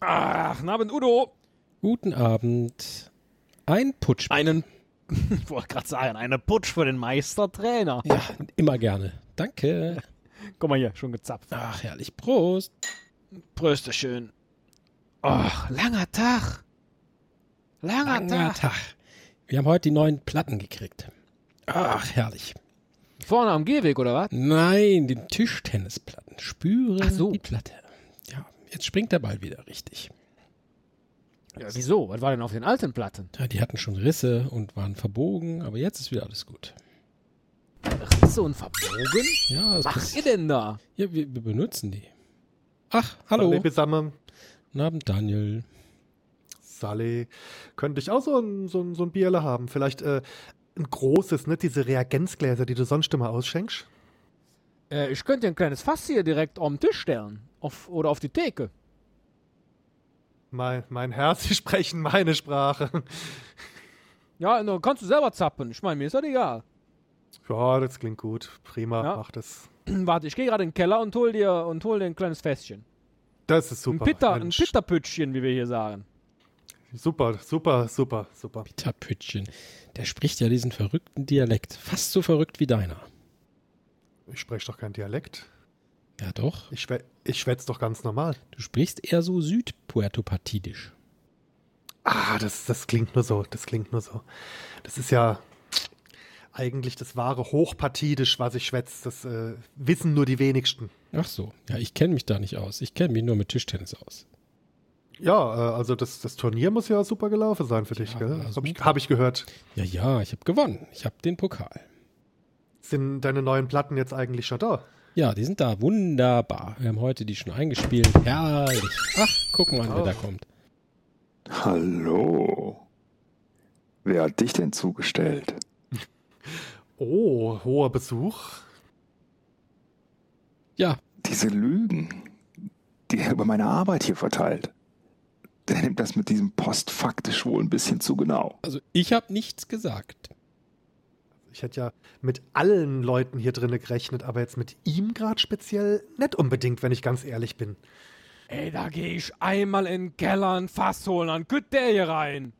Ach, guten Abend, Udo. Guten Abend. Ein Putsch. Einen, ich wollte gerade sagen, eine Putsch für den Meistertrainer. Ja, immer gerne. Danke. Guck mal hier, schon gezapft. Ach, herrlich. Prost. Prösterchen. Ach, langer Tag. Langer, Langer Tag. Tag. Wir haben heute die neuen Platten gekriegt. Ach, herrlich. Vorne am Gehweg, oder was? Nein, die Tischtennisplatten. Spüre Ach so. die Platte. Ja, jetzt springt der Ball wieder richtig. Ja, wieso? Was war denn auf den alten Platten? Ja, die hatten schon Risse und waren verbogen, aber jetzt ist wieder alles gut. Risse und verbogen? Ja, Was macht ihr denn da? ja wir, wir benutzen die. Ach, hallo. Hallo zusammen. Guten Abend, Daniel. Sally. Könnte ich auch so ein, so ein, so ein Bierle haben? Vielleicht äh, ein großes, nicht diese Reagenzgläser, die du sonst immer ausschenkst? Äh, ich könnte ein kleines Fass hier direkt auf den Tisch stellen. Auf, oder auf die Theke. Mein, mein Herr, sie sprechen meine Sprache. Ja, dann kannst du selber zappen. Ich meine, mir ist das egal. Ja, das klingt gut. Prima, Ja. mach das. Warte, ich gehe gerade in den Keller und hol dir und hol dir ein kleines Fässchen. Das ist super. ein Pitter, ein Mensch. Pitterpütchen, wie wir hier sagen. Super, super, super, super. Peter Pütchen. Der spricht ja diesen verrückten Dialekt. Fast so verrückt wie deiner. Ich spreche doch kein Dialekt. Ja, doch. Ich, schwä ich schwätze doch ganz normal. Du sprichst eher so südpuertopatidisch. Ah, das, das klingt nur so, das klingt nur so. Das ist ja eigentlich das wahre Hochpartidisch, was ich schwätze. Das äh, wissen nur die wenigsten. Ach so. Ja, ich kenne mich da nicht aus. Ich kenne mich nur mit Tischtennis aus. Ja, äh, also das, das Turnier muss ja super gelaufen sein für dich, Ja, gell? ja, Habe ich, hab ich gehört. Ja, ja, ich habe gewonnen. Ich habe den Pokal. Sind deine neuen Platten jetzt eigentlich schon da? Ja, die sind da. Wunderbar. Wir haben heute die schon eingespielt. Herrlich. Ach, guck mal, wer Oh. da kommt. Hallo. Wer hat dich denn zugestellt? Oh, hoher Besuch. Ja, Diese Lügen, die er über meine Arbeit hier verteilt. Der nimmt das mit diesem postfaktisch wohl ein bisschen zu genau. also ich habe nichts gesagt. Ich hätte ja mit allen Leuten hier drinnen gerechnet, aber jetzt mit ihm gerade speziell nicht unbedingt, wenn ich ganz ehrlich bin. Ey, da gehe ich einmal in den Keller ein Fass holen, dann kütt der hier rein.